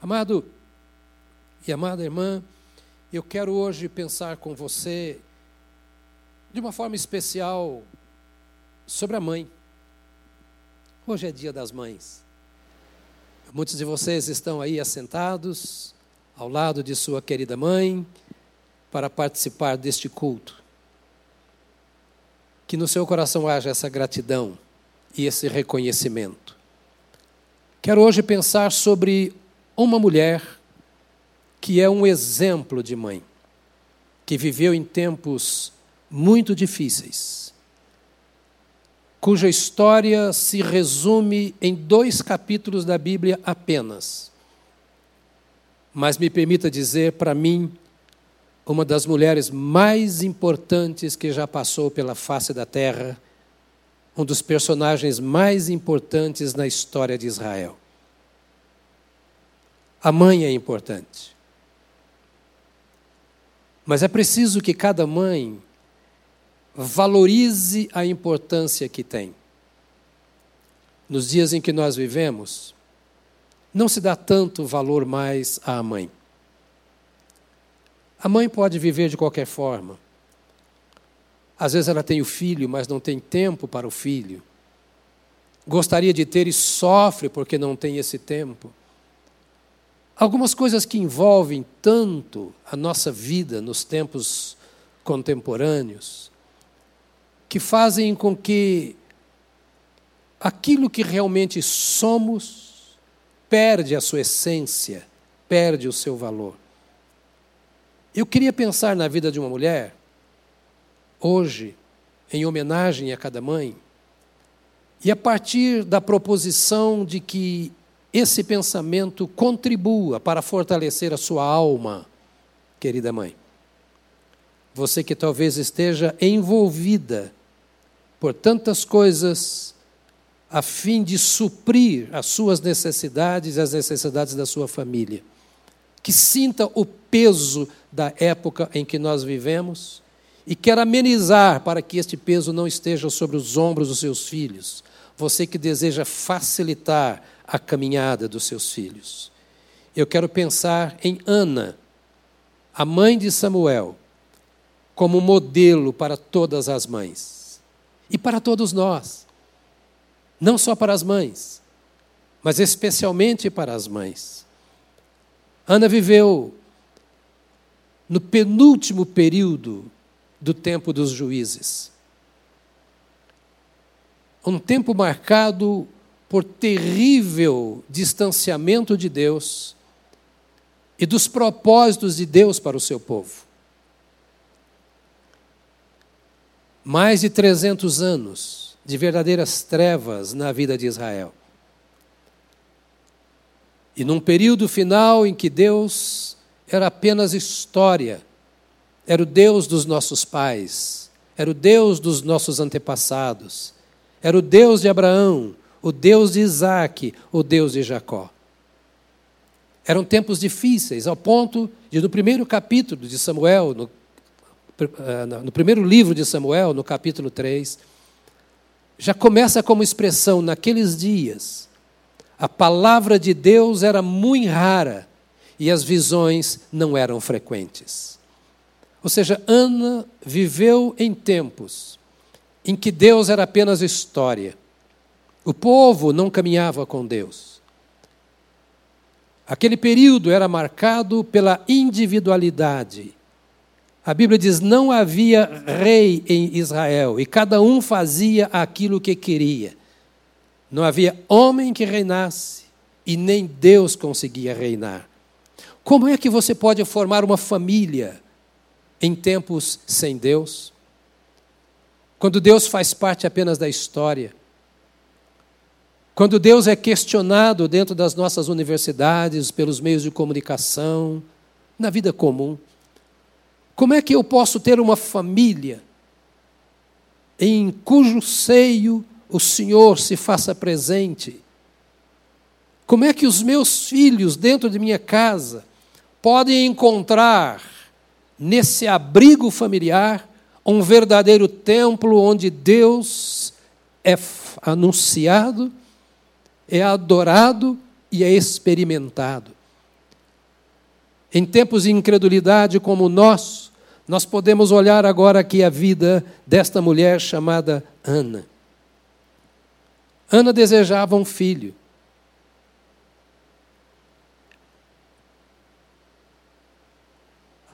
Amado e amada irmã, eu quero hoje pensar com você de uma forma especial sobre a mãe. Hoje é dia das mães. Muitos de vocês estão aí assentados ao lado de sua querida mãe para participar deste culto. Que no seu coração haja essa gratidão e esse reconhecimento. Quero hoje pensar sobre uma mulher que é um exemplo de mãe, que viveu em tempos muito difíceis, cuja história se resume em dois capítulos da Bíblia apenas. Mas me permita dizer, para mim, uma das mulheres mais importantes que já passou pela face da terra, um dos personagens mais importantes na história de Israel. A mãe é importante. Mas é preciso que cada mãe valorize a importância que tem. Nos dias em que nós vivemos, não se dá tanto valor mais à mãe. A mãe pode viver de qualquer forma. Às vezes ela tem o filho, mas não tem tempo para o filho. Gostaria de ter e sofre porque não tem esse tempo. Algumas coisas que envolvem tanto a nossa vida nos tempos contemporâneos, que fazem com que aquilo que realmente somos perde a sua essência, perde o seu valor. Eu queria pensar na vida de uma mulher, hoje, em homenagem a cada mãe, e a partir da proposição de que esse pensamento contribua para fortalecer a sua alma, querida mãe. Você que talvez esteja envolvida por tantas coisas a fim de suprir as suas necessidades e as necessidades da sua família. Que sinta o peso da época em que nós vivemos e quer amenizar para que este peso não esteja sobre os ombros dos seus filhos. Você que deseja facilitar a caminhada dos seus filhos. Eu quero pensar em Ana, a mãe de Samuel, como modelo para todas as mães e para todos nós. Não só para as mães, mas especialmente para as mães. Ana viveu no penúltimo período do tempo dos juízes. Um tempo marcado por terrível distanciamento de Deus e dos propósitos de Deus para o seu povo. Mais de 300 anos de verdadeiras trevas na vida de Israel. E num período final em que Deus era apenas história, era o Deus dos nossos pais, era o Deus dos nossos antepassados, era o Deus de Abraão, o Deus de Isaac, o Deus de Jacó. Eram tempos difíceis, ao ponto de, no primeiro capítulo de Samuel, no, eh, no primeiro livro de Samuel, no capítulo 3, já começa como expressão, naqueles dias, a palavra de Deus era muito rara e as visões não eram frequentes. Ou seja, Ana viveu em tempos em que Deus era apenas história o povo não caminhava com Deus. Aquele período era marcado pela individualidade. A Bíblia diz: não havia rei em Israel e cada um fazia aquilo que queria. Não havia homem que reinasse e nem Deus conseguia reinar. Como é que você pode formar uma família em tempos sem Deus? Quando Deus faz parte apenas da história. Quando Deus é questionado dentro das nossas universidades, pelos meios de comunicação, na vida comum, como é que eu posso ter uma família em cujo seio o Senhor se faça presente? Como é que os meus filhos dentro de minha casa podem encontrar nesse abrigo familiar um verdadeiro templo onde Deus é anunciado é adorado e é experimentado. em tempos de incredulidade como o nosso, nós podemos olhar agora aqui a vida desta mulher chamada Ana. Ana desejava um filho.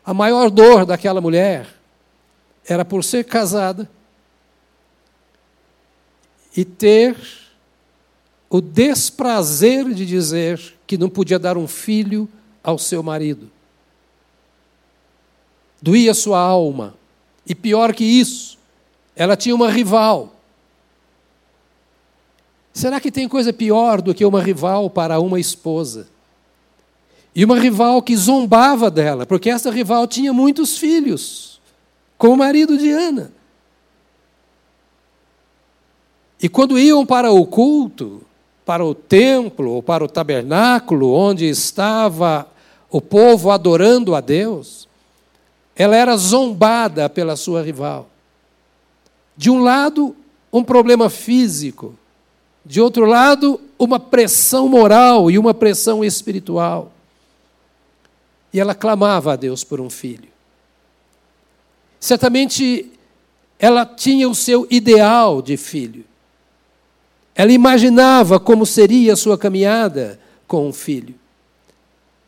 A maior dor daquela mulher era por ser casada e ter o desprazer de dizer que não podia dar um filho ao seu marido. Doía sua alma. E pior que isso, ela tinha uma rival. Será que tem coisa pior do que uma rival para uma esposa? E uma rival que zombava dela, porque essa rival tinha muitos filhos, com o marido de Ana. E quando iam para o culto, para o templo ou para o tabernáculo onde estava o povo adorando a Deus, ela era zombada pela sua rival. De um lado, um problema físico, de outro lado, uma pressão moral e uma pressão espiritual. E ela clamava a Deus por um filho. Certamente ela tinha o seu ideal de filho. Ela imaginava como seria a sua caminhada com um filho.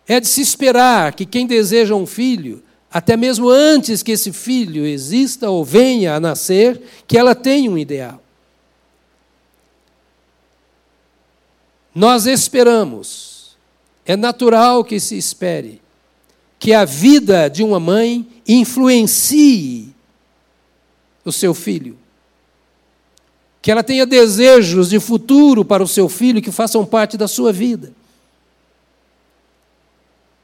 É de se esperar que quem deseja um filho, até mesmo antes que esse filho exista ou venha a nascer, que ela tenha um ideal. Nós esperamos, é natural que se espere, que a vida de uma mãe influencie o seu filho que ela tenha desejos de futuro para o seu filho que façam parte da sua vida.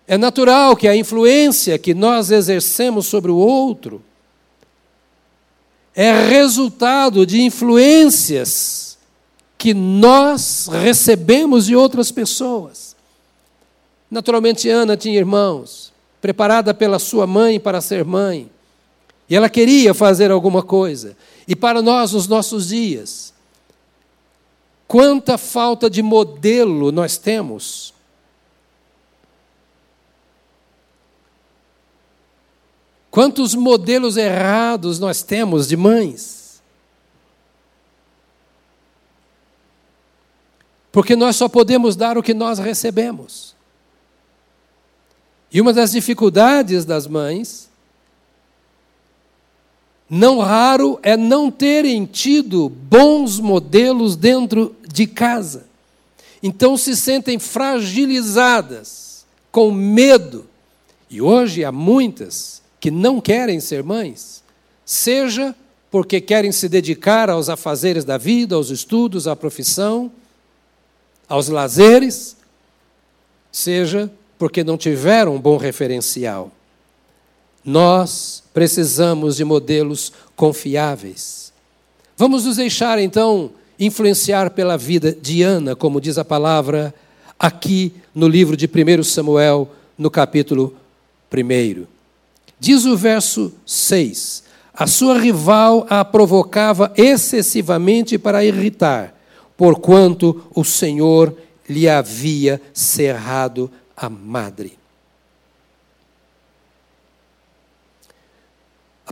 É natural que a influência que nós exercemos sobre o outro é resultado de influências que nós recebemos de outras pessoas. Naturalmente, Ana tinha irmãos, preparada pela sua mãe para ser mãe, e ela queria fazer alguma coisa. E para nós, nos nossos dias, quanta falta de modelo nós temos. Quantos modelos errados nós temos de mães? Porque nós só podemos dar o que nós recebemos. E uma das dificuldades das mães não raro é não terem tido bons modelos dentro de casa. Então se sentem fragilizadas, com medo. E hoje há muitas que não querem ser mães, seja porque querem se dedicar aos afazeres da vida, aos estudos, à profissão, aos lazeres, seja porque não tiveram um bom referencial. Nós precisamos de modelos confiáveis. Vamos nos deixar então influenciar pela vida de Ana, como diz a palavra aqui no livro de 1 Samuel, no capítulo 1. Diz o verso 6: A sua rival a provocava excessivamente para irritar, porquanto o Senhor lhe havia cerrado a madre.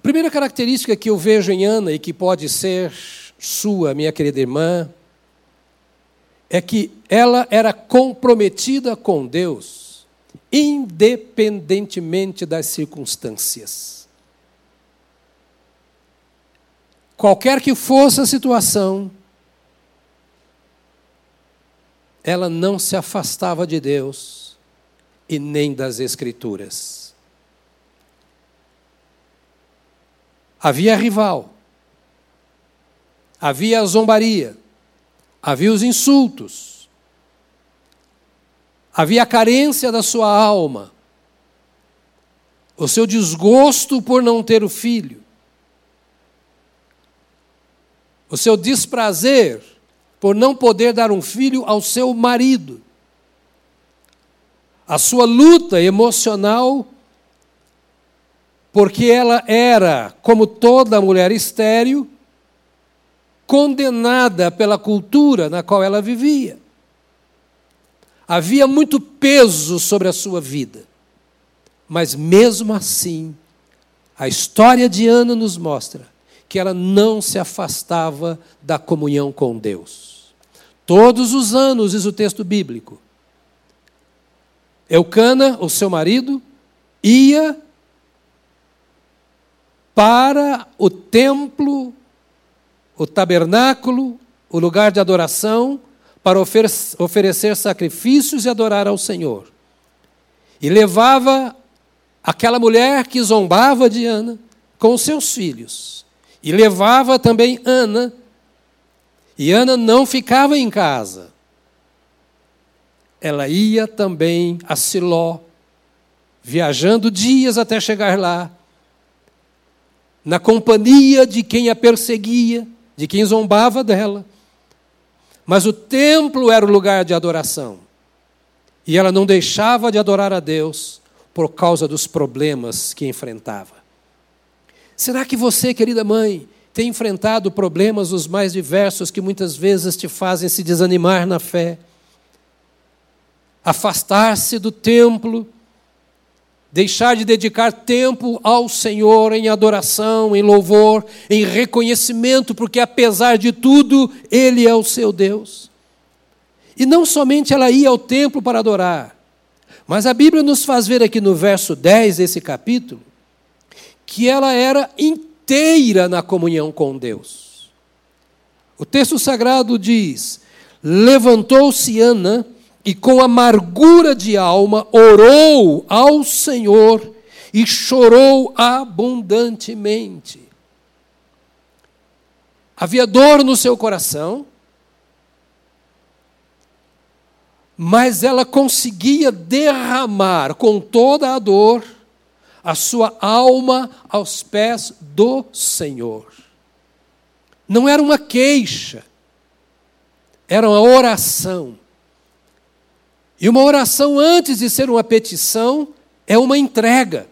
A primeira característica que eu vejo em Ana e que pode ser sua, minha querida irmã, é que ela era comprometida com Deus, independentemente das circunstâncias. Qualquer que fosse a situação, ela não se afastava de Deus e nem das Escrituras. Havia rival, havia a zombaria, havia os insultos, havia a carência da sua alma, o seu desgosto por não ter o filho, o seu desprazer por não poder dar um filho ao seu marido, a sua luta emocional porque ela era, como toda mulher estéril, condenada pela cultura na qual ela vivia. Havia muito peso sobre a sua vida. Mas mesmo assim, a história de Ana nos mostra que ela não se afastava da comunhão com Deus. Todos os anos, diz o texto bíblico, Eucana, o seu marido, ia para o templo, o tabernáculo, o lugar de adoração, para oferecer sacrifícios e adorar ao Senhor. E levava aquela mulher que zombava de Ana com seus filhos. E levava também Ana. E Ana não ficava em casa ela ia também a Siló, viajando dias até chegar lá, na companhia de quem a perseguia, de quem zombava dela. Mas o templo era o lugar de adoração. E ela não deixava de adorar a Deus por causa dos problemas que enfrentava. Será que você, querida mãe, tem enfrentado problemas os mais diversos que muitas vezes te fazem se desanimar na fé? afastar-se do templo, deixar de dedicar tempo ao Senhor em adoração, em louvor, em reconhecimento, porque apesar de tudo, Ele é o seu Deus. E não somente ela ia ao templo para adorar, mas a Bíblia nos faz ver aqui no verso 10 desse capítulo, que ela era inteira na comunhão com Deus. O texto sagrado diz: Levantou-se Ana e com amargura de alma orou ao Senhor e chorou abundantemente. Havia dor no seu coração, mas ela conseguia derramar com toda a dor a sua alma aos pés do Senhor. Não era uma queixa, era uma oração. E uma oração, antes de ser uma petição, é uma entrega.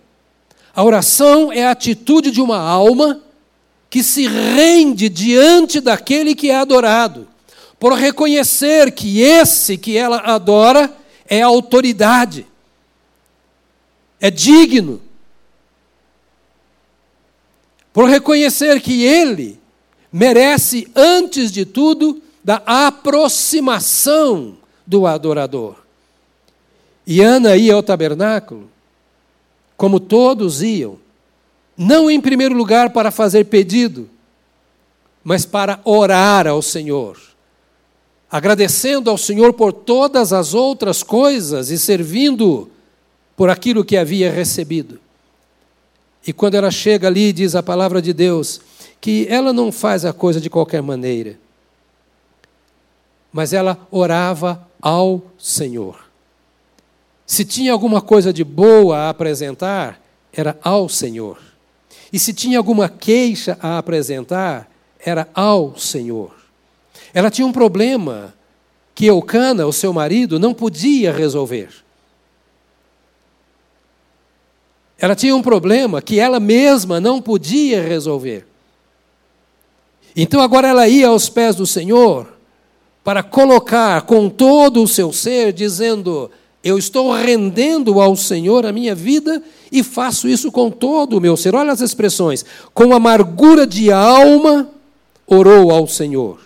A oração é a atitude de uma alma que se rende diante daquele que é adorado, por reconhecer que esse que ela adora é autoridade, é digno, por reconhecer que ele merece, antes de tudo, da aproximação do adorador. E Ana ia ao tabernáculo, como todos iam, não em primeiro lugar para fazer pedido, mas para orar ao Senhor, agradecendo ao Senhor por todas as outras coisas e servindo por aquilo que havia recebido. E quando ela chega ali, diz a palavra de Deus, que ela não faz a coisa de qualquer maneira, mas ela orava ao Senhor. Se tinha alguma coisa de boa a apresentar, era ao Senhor. E se tinha alguma queixa a apresentar, era ao Senhor. Ela tinha um problema que Eucana, o seu marido, não podia resolver. Ela tinha um problema que ela mesma não podia resolver. Então agora ela ia aos pés do Senhor para colocar com todo o seu ser, dizendo: eu estou rendendo ao Senhor a minha vida e faço isso com todo o meu ser. Olha as expressões. Com amargura de alma, orou ao Senhor.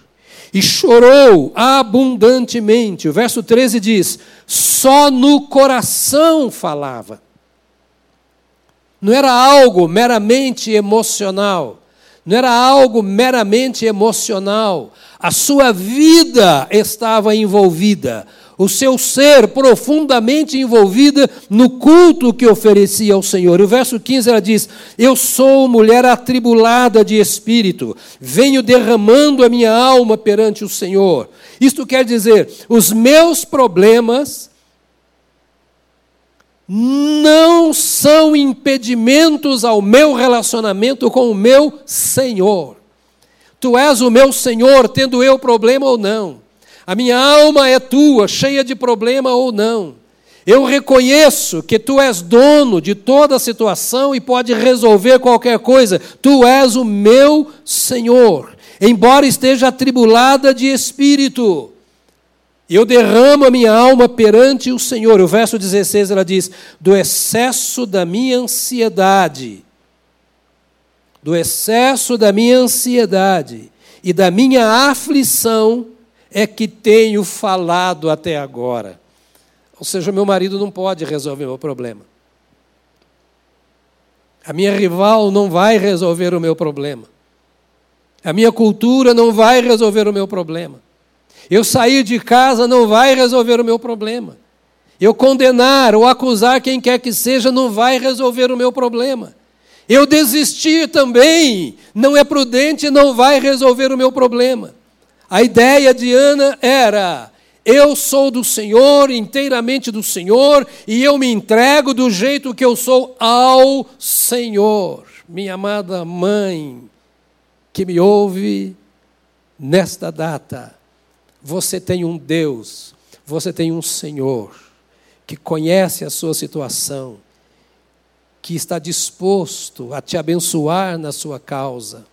E chorou abundantemente. O verso 13 diz: só no coração falava. Não era algo meramente emocional. Não era algo meramente emocional. A sua vida estava envolvida o seu ser profundamente envolvida no culto que oferecia ao Senhor. E o verso 15 ela diz: Eu sou mulher atribulada de espírito, venho derramando a minha alma perante o Senhor. Isto quer dizer, os meus problemas não são impedimentos ao meu relacionamento com o meu Senhor. Tu és o meu Senhor, tendo eu problema ou não. A minha alma é tua, cheia de problema ou não. Eu reconheço que tu és dono de toda a situação e pode resolver qualquer coisa. Tu és o meu Senhor. Embora esteja atribulada de espírito, Eu derramo a minha alma perante o Senhor. O verso 16 ela diz: do excesso da minha ansiedade, do excesso da minha ansiedade e da minha aflição é que tenho falado até agora. Ou seja, meu marido não pode resolver o meu problema. A minha rival não vai resolver o meu problema. A minha cultura não vai resolver o meu problema. Eu sair de casa não vai resolver o meu problema. Eu condenar ou acusar quem quer que seja não vai resolver o meu problema. Eu desistir também não é prudente não vai resolver o meu problema. A ideia de Ana era: eu sou do Senhor, inteiramente do Senhor, e eu me entrego do jeito que eu sou ao Senhor. Minha amada mãe, que me ouve nesta data, você tem um Deus, você tem um Senhor que conhece a sua situação, que está disposto a te abençoar na sua causa.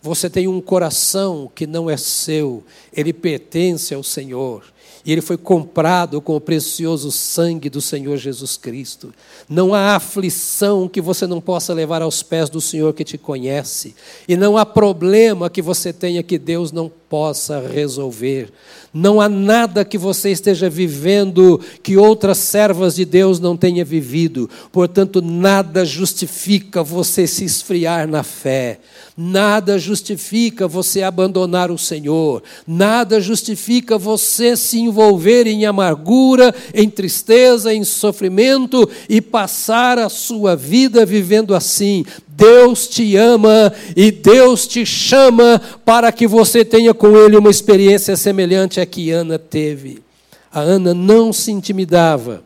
Você tem um coração que não é seu, ele pertence ao Senhor. E ele foi comprado com o precioso sangue do Senhor Jesus Cristo. Não há aflição que você não possa levar aos pés do Senhor que te conhece. E não há problema que você tenha que Deus não possa resolver. Não há nada que você esteja vivendo que outras servas de Deus não tenha vivido. Portanto, nada justifica você se esfriar na fé. Nada justifica você abandonar o Senhor. Nada justifica você se envolver em amargura, em tristeza, em sofrimento e passar a sua vida vivendo assim. Deus te ama e Deus te chama para que você tenha com Ele uma experiência semelhante à que Ana teve. A Ana não se intimidava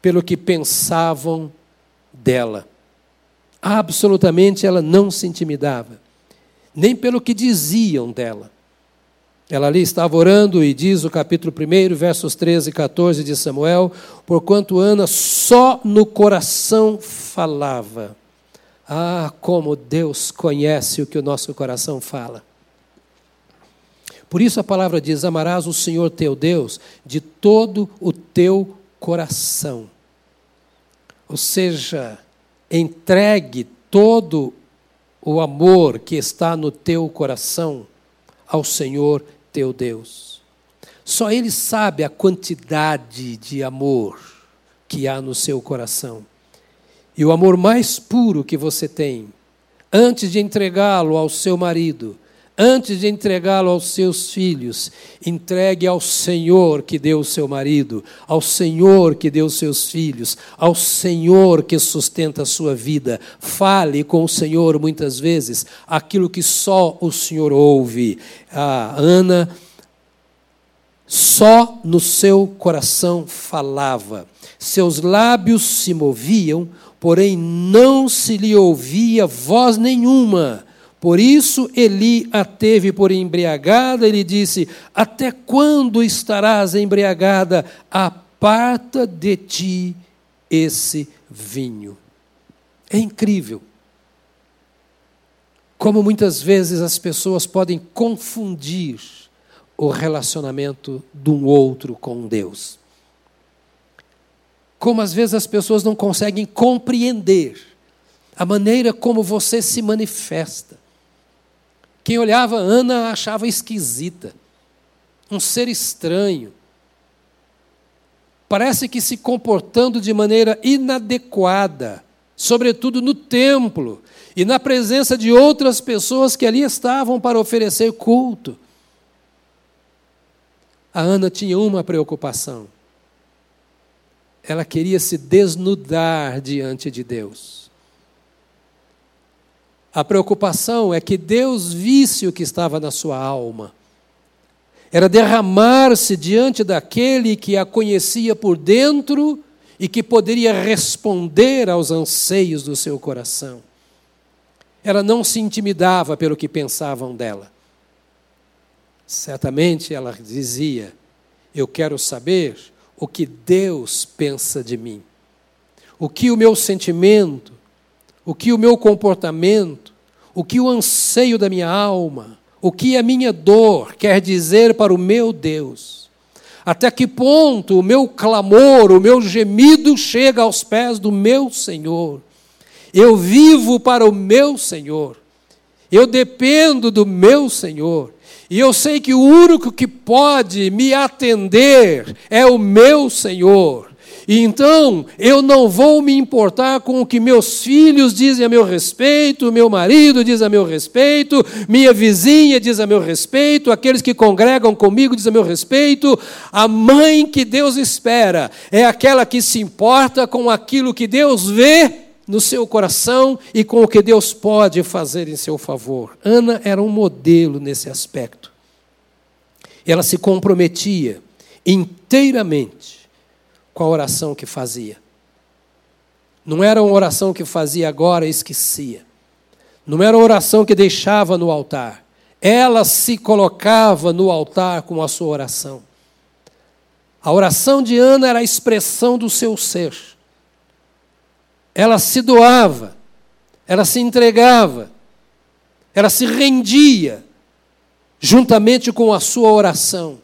pelo que pensavam dela. Absolutamente ela não se intimidava, nem pelo que diziam dela. Ela ali estava orando e diz o capítulo 1, versos 13 e 14 de Samuel: Porquanto Ana só no coração falava ah, como Deus conhece o que o nosso coração fala. Por isso a palavra diz: Amarás o Senhor teu Deus de todo o teu coração. Ou seja, entregue todo o amor que está no teu coração ao Senhor teu Deus. Só Ele sabe a quantidade de amor que há no seu coração. E o amor mais puro que você tem, antes de entregá-lo ao seu marido, antes de entregá-lo aos seus filhos, entregue ao Senhor que deu o seu marido, ao Senhor que deu os seus filhos, ao Senhor que sustenta a sua vida. Fale com o Senhor muitas vezes aquilo que só o Senhor ouve. A Ana só no seu coração falava, seus lábios se moviam, porém não se lhe ouvia voz nenhuma. Por isso Eli a teve por embriagada, ele disse: Até quando estarás embriagada? Aparta de ti esse vinho. É incrível. Como muitas vezes as pessoas podem confundir o relacionamento de um outro com Deus como às vezes as pessoas não conseguem compreender a maneira como você se manifesta. Quem olhava Ana achava esquisita, um ser estranho. Parece que se comportando de maneira inadequada, sobretudo no templo e na presença de outras pessoas que ali estavam para oferecer culto. A Ana tinha uma preocupação ela queria se desnudar diante de Deus. A preocupação é que Deus visse o que estava na sua alma. Era derramar-se diante daquele que a conhecia por dentro e que poderia responder aos anseios do seu coração. Ela não se intimidava pelo que pensavam dela. Certamente ela dizia: Eu quero saber o que Deus pensa de mim, o que o meu sentimento, o que o meu comportamento, o que o anseio da minha alma, o que a minha dor quer dizer para o meu Deus. Até que ponto o meu clamor, o meu gemido chega aos pés do meu Senhor? Eu vivo para o meu Senhor. Eu dependo do meu Senhor. E eu sei que o único que pode me atender é o meu Senhor. E então eu não vou me importar com o que meus filhos dizem a meu respeito, meu marido diz a meu respeito, minha vizinha diz a meu respeito, aqueles que congregam comigo diz a meu respeito. A mãe que Deus espera é aquela que se importa com aquilo que Deus vê no seu coração e com o que Deus pode fazer em seu favor. Ana era um modelo nesse aspecto. Ela se comprometia inteiramente com a oração que fazia. Não era uma oração que fazia agora e esquecia. Não era uma oração que deixava no altar. Ela se colocava no altar com a sua oração. A oração de Ana era a expressão do seu ser. Ela se doava, ela se entregava, ela se rendia, juntamente com a sua oração.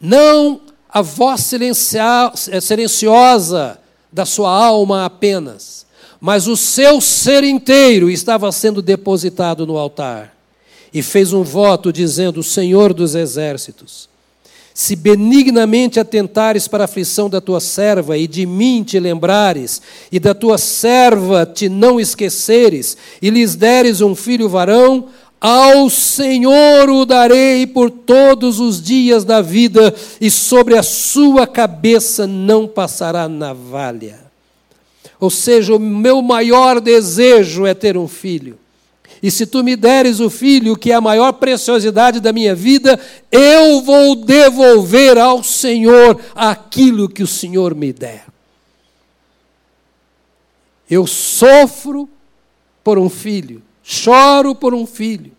Não a voz eh, silenciosa da sua alma apenas, mas o seu ser inteiro estava sendo depositado no altar. E fez um voto dizendo: Senhor dos exércitos, se benignamente atentares para a aflição da tua serva e de mim te lembrares, e da tua serva te não esqueceres, e lhes deres um filho varão, ao Senhor o darei por todos os dias da vida, e sobre a sua cabeça não passará navalha. Ou seja, o meu maior desejo é ter um filho. E se tu me deres o filho, que é a maior preciosidade da minha vida, eu vou devolver ao Senhor aquilo que o Senhor me der. Eu sofro por um filho, choro por um filho.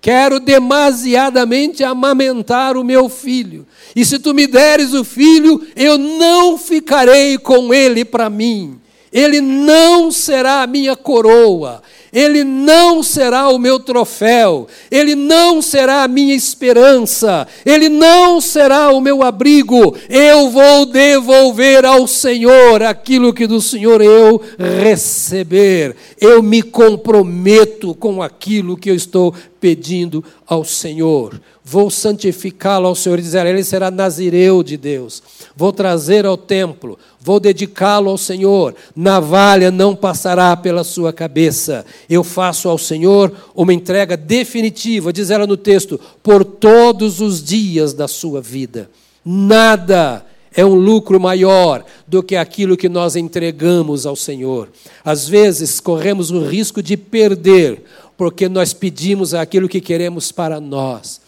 Quero demasiadamente amamentar o meu filho. E se tu me deres o filho, eu não ficarei com ele para mim. Ele não será a minha coroa, ele não será o meu troféu, ele não será a minha esperança, ele não será o meu abrigo. Eu vou devolver ao Senhor aquilo que do Senhor eu receber. Eu me comprometo com aquilo que eu estou pedindo ao Senhor. Vou santificá-lo ao Senhor e dizer, ele será nazireu de Deus. Vou trazer ao templo, vou dedicá-lo ao Senhor. Navalha não passará pela sua cabeça. Eu faço ao Senhor uma entrega definitiva, diz ela no texto, por todos os dias da sua vida. Nada é um lucro maior do que aquilo que nós entregamos ao Senhor. Às vezes corremos o risco de perder, porque nós pedimos aquilo que queremos para nós.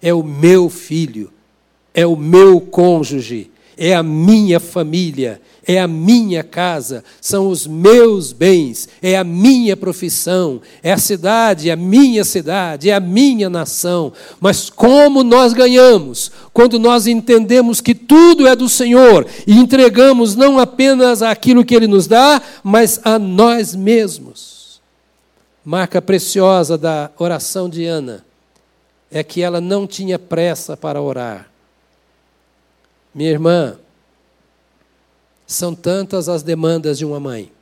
É o meu filho, é o meu cônjuge, é a minha família, é a minha casa, são os meus bens, é a minha profissão, é a cidade, é a minha cidade, é a minha nação. Mas como nós ganhamos quando nós entendemos que tudo é do Senhor e entregamos não apenas aquilo que Ele nos dá, mas a nós mesmos. Marca preciosa da oração de Ana é que ela não tinha pressa para orar. Minha irmã, são tantas as demandas de uma mãe.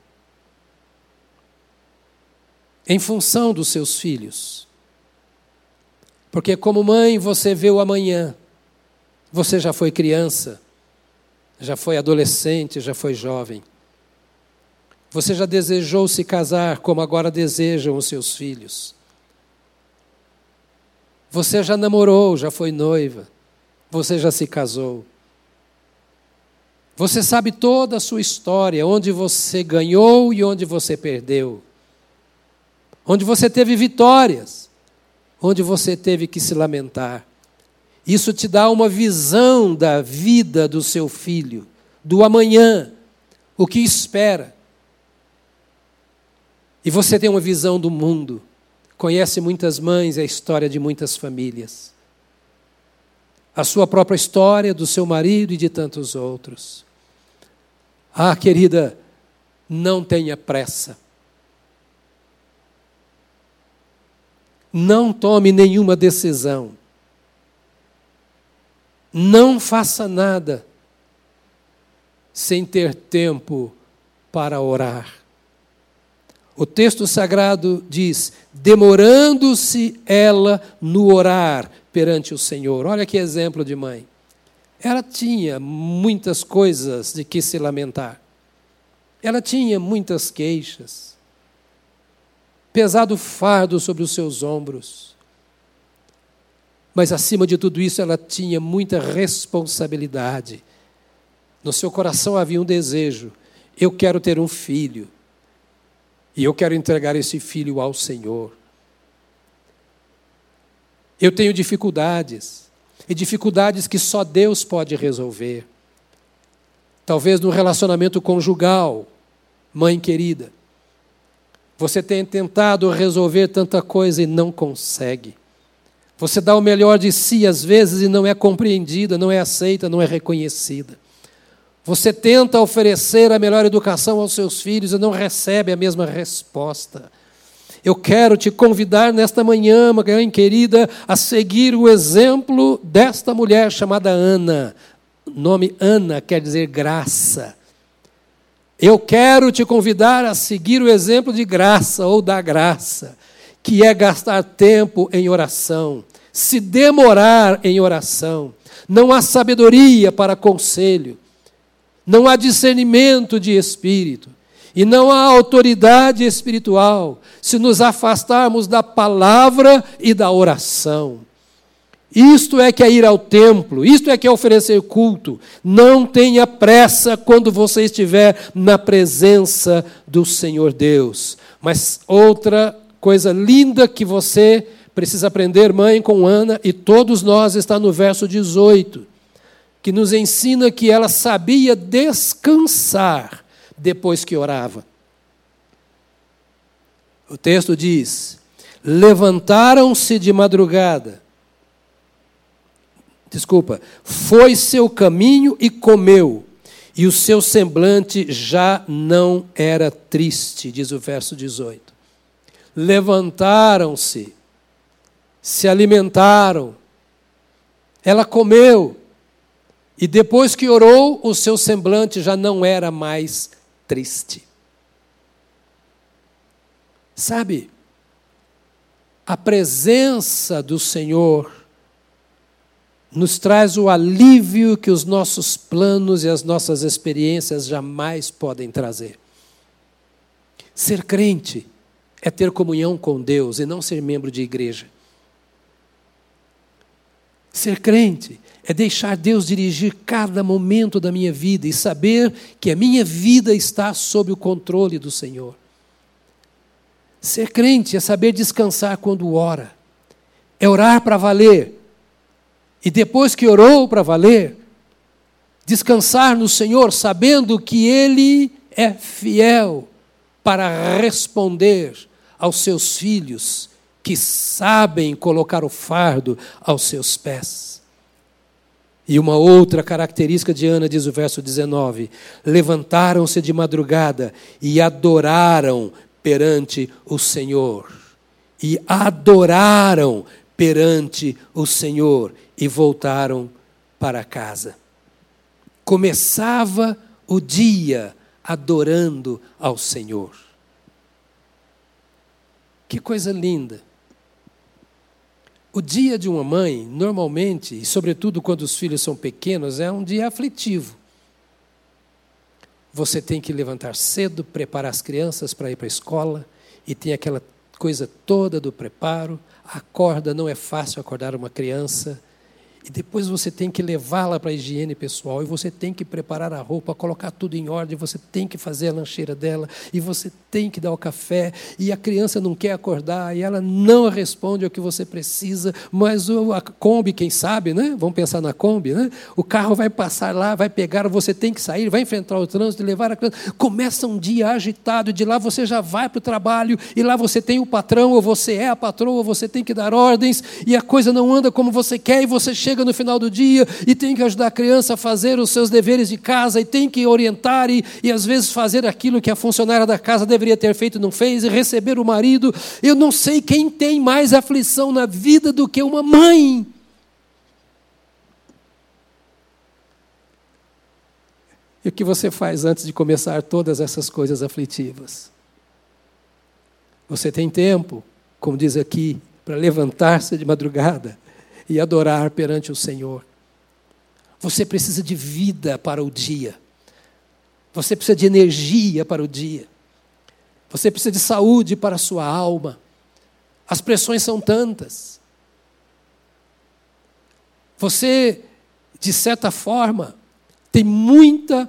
Em função dos seus filhos. Porque, como mãe, você vê o amanhã. Você já foi criança, já foi adolescente, já foi jovem. Você já desejou se casar como agora desejam os seus filhos. Você já namorou, já foi noiva. Você já se casou. Você sabe toda a sua história, onde você ganhou e onde você perdeu. Onde você teve vitórias, onde você teve que se lamentar. Isso te dá uma visão da vida do seu filho, do amanhã, o que espera. E você tem uma visão do mundo, conhece muitas mães e a história de muitas famílias. A sua própria história, do seu marido e de tantos outros. Ah, querida, não tenha pressa. Não tome nenhuma decisão. Não faça nada sem ter tempo para orar. O texto sagrado diz: demorando-se ela no orar perante o Senhor. Olha que exemplo de mãe. Ela tinha muitas coisas de que se lamentar. Ela tinha muitas queixas. Pesado fardo sobre os seus ombros. Mas acima de tudo isso, ela tinha muita responsabilidade. No seu coração havia um desejo: eu quero ter um filho. E eu quero entregar esse filho ao Senhor. Eu tenho dificuldades, e dificuldades que só Deus pode resolver. Talvez no relacionamento conjugal, mãe querida, você tenha tentado resolver tanta coisa e não consegue. Você dá o melhor de si às vezes e não é compreendida, não é aceita, não é reconhecida. Você tenta oferecer a melhor educação aos seus filhos e não recebe a mesma resposta. Eu quero te convidar nesta manhã, mãe querida, a seguir o exemplo desta mulher chamada Ana. O nome Ana quer dizer graça. Eu quero te convidar a seguir o exemplo de graça ou da graça, que é gastar tempo em oração, se demorar em oração. Não há sabedoria para conselho não há discernimento de espírito e não há autoridade espiritual se nos afastarmos da palavra e da oração. Isto é que é ir ao templo, isto é que é oferecer culto. Não tenha pressa quando você estiver na presença do Senhor Deus. Mas outra coisa linda que você precisa aprender, mãe, com Ana, e todos nós, está no verso 18 que nos ensina que ela sabia descansar depois que orava. O texto diz: levantaram-se de madrugada. Desculpa, foi seu caminho e comeu, e o seu semblante já não era triste, diz o verso 18. Levantaram-se, se alimentaram, ela comeu, e depois que orou, o seu semblante já não era mais triste. Sabe, a presença do Senhor nos traz o alívio que os nossos planos e as nossas experiências jamais podem trazer. Ser crente é ter comunhão com Deus e não ser membro de igreja. Ser crente é deixar Deus dirigir cada momento da minha vida e saber que a minha vida está sob o controle do Senhor. Ser crente é saber descansar quando ora, é orar para valer, e depois que orou para valer, descansar no Senhor, sabendo que Ele é fiel para responder aos seus filhos que sabem colocar o fardo aos seus pés. E uma outra característica de Ana, diz o verso 19: levantaram-se de madrugada e adoraram perante o Senhor. E adoraram perante o Senhor e voltaram para casa. Começava o dia adorando ao Senhor. Que coisa linda! O dia de uma mãe, normalmente, e sobretudo quando os filhos são pequenos, é um dia aflitivo. Você tem que levantar cedo, preparar as crianças para ir para a escola, e tem aquela coisa toda do preparo. Acorda, não é fácil acordar uma criança e depois você tem que levá-la para a higiene pessoal, e você tem que preparar a roupa, colocar tudo em ordem, você tem que fazer a lancheira dela, e você tem que dar o café, e a criança não quer acordar, e ela não responde ao que você precisa, mas a Kombi, quem sabe, né? Vamos pensar na Kombi, né? O carro vai passar lá, vai pegar, você tem que sair, vai enfrentar o trânsito, levar a criança. Começa um dia agitado, de lá você já vai para o trabalho, e lá você tem o patrão, ou você é a patroa, você tem que dar ordens, e a coisa não anda como você quer, e você chega chega no final do dia e tem que ajudar a criança a fazer os seus deveres de casa e tem que orientar e, e às vezes fazer aquilo que a funcionária da casa deveria ter feito e não fez, e receber o marido. Eu não sei quem tem mais aflição na vida do que uma mãe. E o que você faz antes de começar todas essas coisas aflitivas? Você tem tempo, como diz aqui, para levantar-se de madrugada e adorar perante o Senhor. Você precisa de vida para o dia. Você precisa de energia para o dia. Você precisa de saúde para a sua alma. As pressões são tantas. Você, de certa forma, tem muita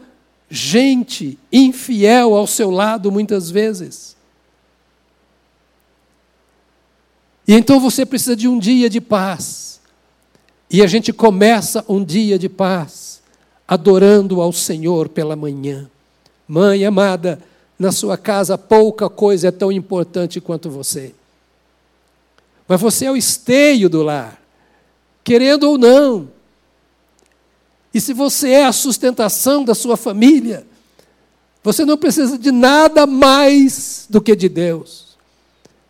gente infiel ao seu lado muitas vezes. E então você precisa de um dia de paz. E a gente começa um dia de paz adorando ao Senhor pela manhã. Mãe amada, na sua casa pouca coisa é tão importante quanto você. Mas você é o esteio do lar, querendo ou não. E se você é a sustentação da sua família, você não precisa de nada mais do que de Deus.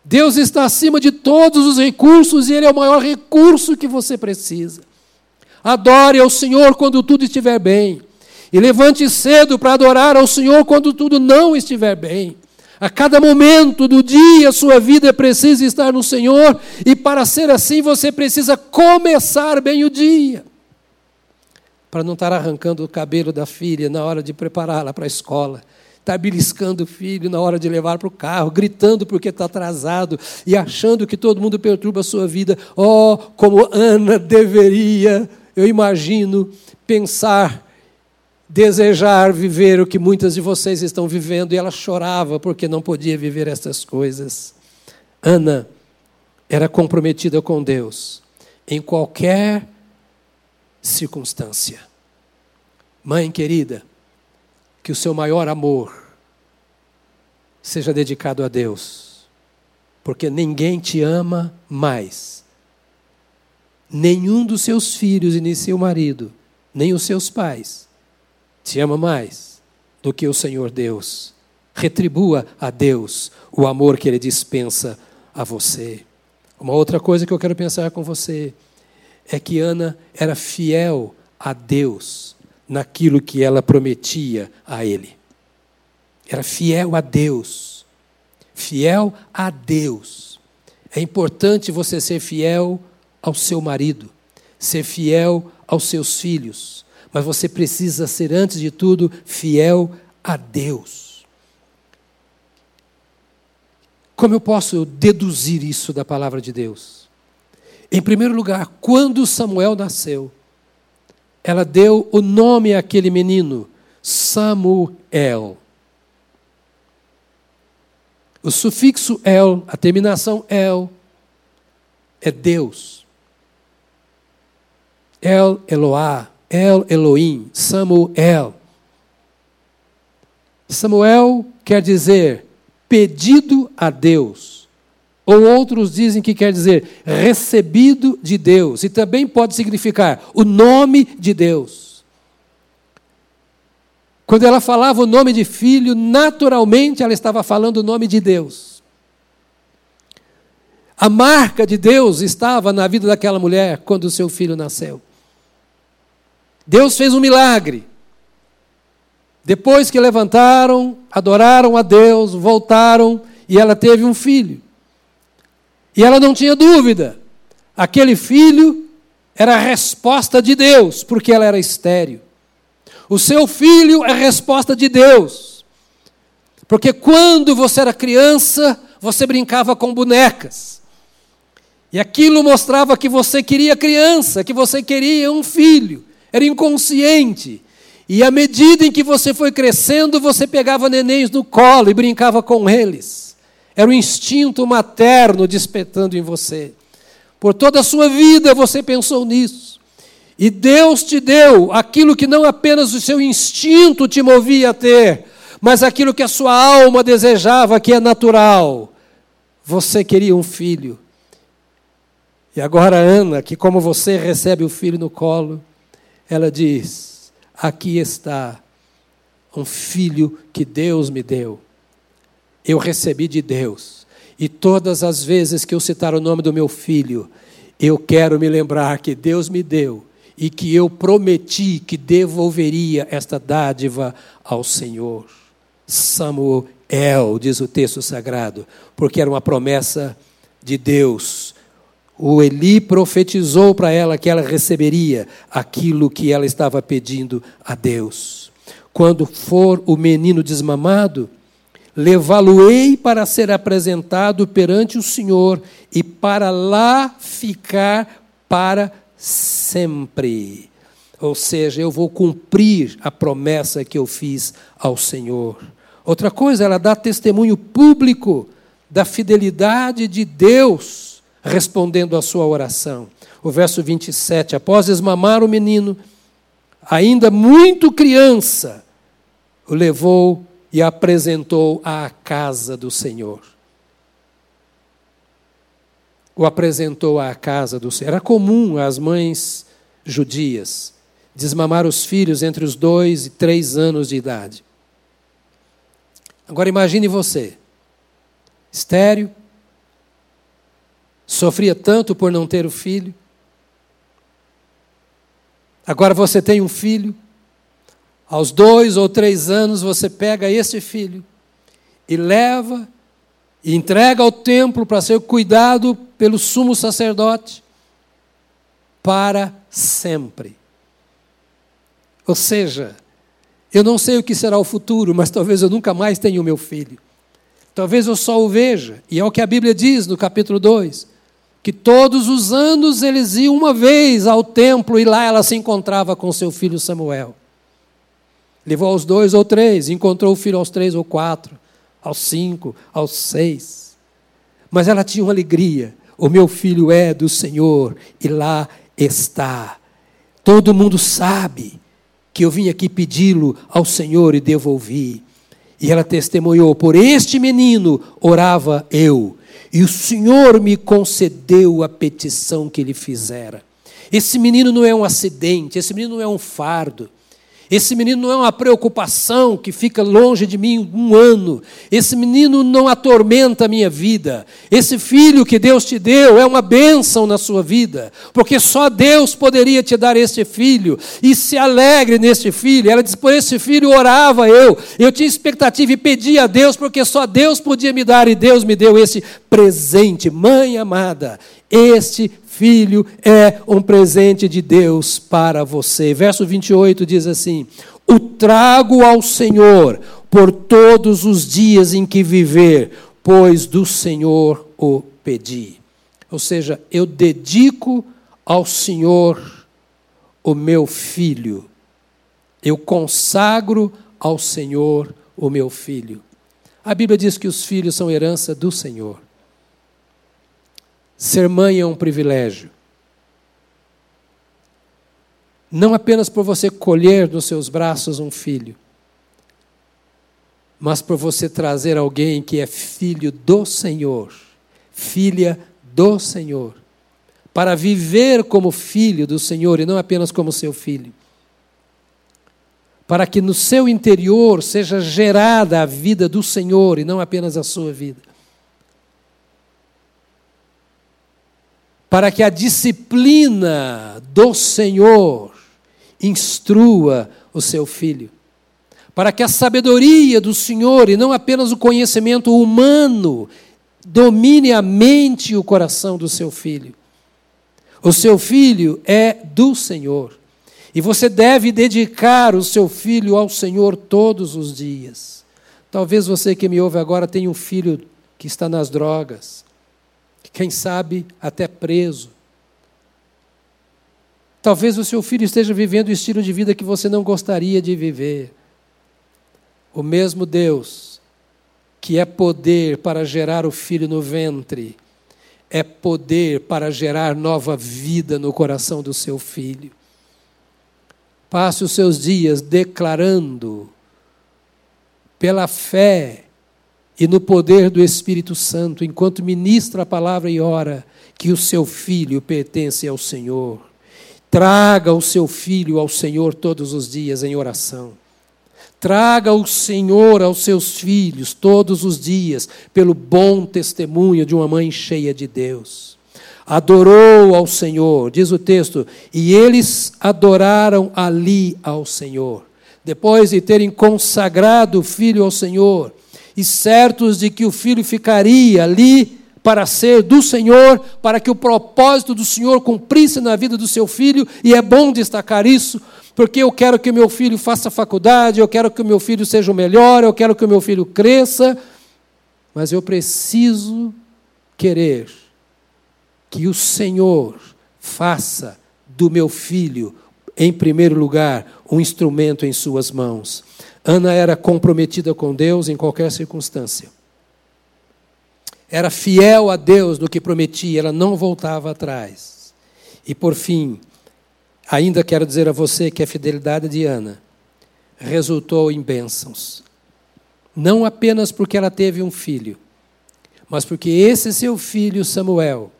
Deus está acima de todos os recursos e Ele é o maior recurso que você precisa. Adore ao Senhor quando tudo estiver bem. E levante cedo para adorar ao Senhor quando tudo não estiver bem. A cada momento do dia, sua vida precisa estar no Senhor, e para ser assim, você precisa começar bem o dia. Para não estar arrancando o cabelo da filha na hora de prepará-la para a escola, estar beliscando o filho na hora de levar para o carro, gritando porque está atrasado e achando que todo mundo perturba a sua vida. Oh, como Ana deveria, eu imagino, pensar desejar viver o que muitas de vocês estão vivendo, e ela chorava porque não podia viver essas coisas. Ana era comprometida com Deus em qualquer circunstância. Mãe querida, que o seu maior amor seja dedicado a Deus, porque ninguém te ama mais. Nenhum dos seus filhos e nem seu marido, nem os seus pais te ama mais do que o Senhor Deus. Retribua a Deus o amor que Ele dispensa a você. Uma outra coisa que eu quero pensar com você é que Ana era fiel a Deus naquilo que ela prometia a Ele. Era fiel a Deus. Fiel a Deus. É importante você ser fiel ao seu marido, ser fiel aos seus filhos, mas você precisa ser, antes de tudo, fiel a Deus. Como eu posso deduzir isso da palavra de Deus? Em primeiro lugar, quando Samuel nasceu, ela deu o nome àquele menino, Samuel. O sufixo el, a terminação el, é Deus. El Eloá, El Elohim, Samuel. Samuel quer dizer pedido a Deus. Ou outros dizem que quer dizer recebido de Deus. E também pode significar o nome de Deus. Quando ela falava o nome de filho, naturalmente ela estava falando o nome de Deus. A marca de Deus estava na vida daquela mulher quando o seu filho nasceu. Deus fez um milagre. Depois que levantaram, adoraram a Deus, voltaram e ela teve um filho. E ela não tinha dúvida. Aquele filho era a resposta de Deus, porque ela era estéril. O seu filho é a resposta de Deus. Porque quando você era criança, você brincava com bonecas. E aquilo mostrava que você queria criança, que você queria um filho era inconsciente. E à medida em que você foi crescendo, você pegava nenéns no colo e brincava com eles. Era o instinto materno despertando em você. Por toda a sua vida você pensou nisso. E Deus te deu aquilo que não apenas o seu instinto te movia a ter, mas aquilo que a sua alma desejava, que é natural. Você queria um filho. E agora, Ana, que como você recebe o filho no colo, ela diz: Aqui está um filho que Deus me deu. Eu recebi de Deus. E todas as vezes que eu citar o nome do meu filho, eu quero me lembrar que Deus me deu e que eu prometi que devolveria esta dádiva ao Senhor. Samuel, diz o texto sagrado, porque era uma promessa de Deus. O Eli profetizou para ela que ela receberia aquilo que ela estava pedindo a Deus. Quando for o menino desmamado, levá-lo-ei para ser apresentado perante o Senhor e para lá ficar para sempre. Ou seja, eu vou cumprir a promessa que eu fiz ao Senhor. Outra coisa, ela dá testemunho público da fidelidade de Deus respondendo à sua oração. O verso 27, após esmamar o menino, ainda muito criança, o levou e apresentou à casa do Senhor. O apresentou à casa do Senhor. Era comum às mães judias desmamar os filhos entre os dois e três anos de idade. Agora imagine você, estéreo, sofria tanto por não ter o filho. Agora você tem um filho, aos dois ou três anos você pega esse filho e leva e entrega ao templo para ser cuidado pelo sumo sacerdote para sempre. Ou seja, eu não sei o que será o futuro, mas talvez eu nunca mais tenha o meu filho. Talvez eu só o veja, e é o que a Bíblia diz no capítulo 2, que todos os anos eles iam uma vez ao templo e lá ela se encontrava com seu filho Samuel. Levou aos dois ou três, encontrou o filho aos três ou quatro, aos cinco, aos seis. Mas ela tinha uma alegria. O meu filho é do Senhor e lá está. Todo mundo sabe que eu vim aqui pedi-lo ao Senhor e devolvi. E ela testemunhou: por este menino orava eu, e o Senhor me concedeu a petição que ele fizera. Esse menino não é um acidente, esse menino não é um fardo. Esse menino não é uma preocupação que fica longe de mim um ano. Esse menino não atormenta a minha vida. Esse filho que Deus te deu é uma bênção na sua vida, porque só Deus poderia te dar este filho. E se alegre neste filho. Ela diz: por esse filho orava eu. Eu tinha expectativa e pedia a Deus, porque só Deus podia me dar, e Deus me deu esse presente. Mãe amada, este filho é um presente de Deus para você. Verso 28 diz assim: O trago ao Senhor por todos os dias em que viver, pois do Senhor o pedi. Ou seja, eu dedico ao Senhor o meu filho. Eu consagro ao Senhor o meu filho. A Bíblia diz que os filhos são herança do Senhor. Ser mãe é um privilégio. Não apenas por você colher nos seus braços um filho, mas por você trazer alguém que é filho do Senhor, filha do Senhor, para viver como filho do Senhor e não apenas como seu filho. Para que no seu interior seja gerada a vida do Senhor e não apenas a sua vida. Para que a disciplina do Senhor instrua o seu filho, para que a sabedoria do Senhor e não apenas o conhecimento humano domine a mente e o coração do seu filho. O seu filho é do Senhor. E você deve dedicar o seu filho ao Senhor todos os dias. Talvez você que me ouve agora tenha um filho que está nas drogas, quem sabe até preso. Talvez o seu filho esteja vivendo o estilo de vida que você não gostaria de viver. O mesmo Deus, que é poder para gerar o filho no ventre, é poder para gerar nova vida no coração do seu filho. Passe os seus dias declarando, pela fé, e no poder do Espírito Santo, enquanto ministra a palavra e ora, que o seu filho pertence ao Senhor. Traga o seu filho ao Senhor todos os dias em oração. Traga o Senhor aos seus filhos todos os dias, pelo bom testemunho de uma mãe cheia de Deus. adorou ao Senhor, diz o texto, e eles adoraram ali ao Senhor. Depois de terem consagrado o filho ao Senhor, e certos de que o filho ficaria ali para ser do Senhor, para que o propósito do Senhor cumprisse na vida do seu filho, e é bom destacar isso, porque eu quero que meu filho faça faculdade, eu quero que meu filho seja o melhor, eu quero que meu filho cresça, mas eu preciso querer que o Senhor faça do meu filho, em primeiro lugar, um instrumento em suas mãos. Ana era comprometida com Deus em qualquer circunstância. Era fiel a Deus no que prometia, ela não voltava atrás. E por fim, ainda quero dizer a você que a fidelidade de Ana resultou em bênçãos. Não apenas porque ela teve um filho, mas porque esse seu filho Samuel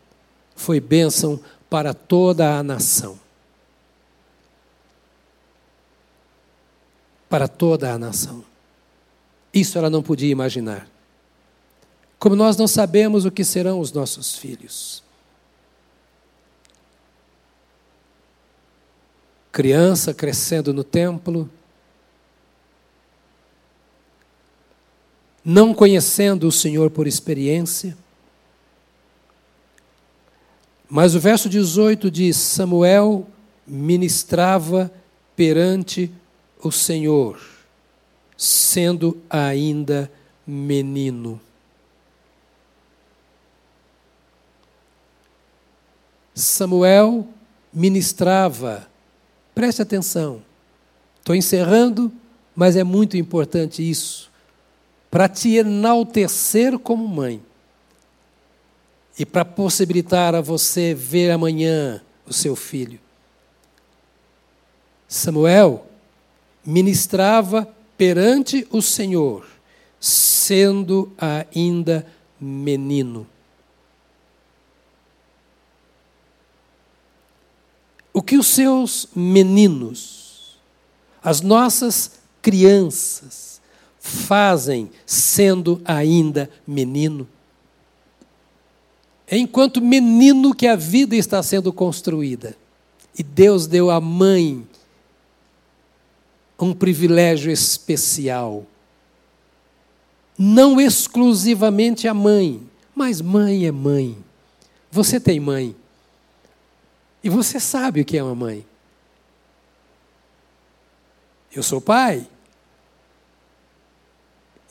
foi bênção para toda a nação. Para toda a nação. Isso ela não podia imaginar. Como nós não sabemos o que serão os nossos filhos. Criança crescendo no templo, não conhecendo o Senhor por experiência, mas o verso 18 diz: Samuel ministrava perante o Senhor, sendo ainda menino. Samuel ministrava, preste atenção, estou encerrando, mas é muito importante isso, para te enaltecer como mãe e para possibilitar a você ver amanhã o seu filho. Samuel ministrava perante o Senhor, sendo ainda menino. O que os seus meninos, as nossas crianças, fazem sendo ainda menino? É enquanto menino que a vida está sendo construída. E Deus deu à mãe um privilégio especial. Não exclusivamente a mãe, mas mãe é mãe. Você tem mãe. E você sabe o que é uma mãe. Eu sou pai.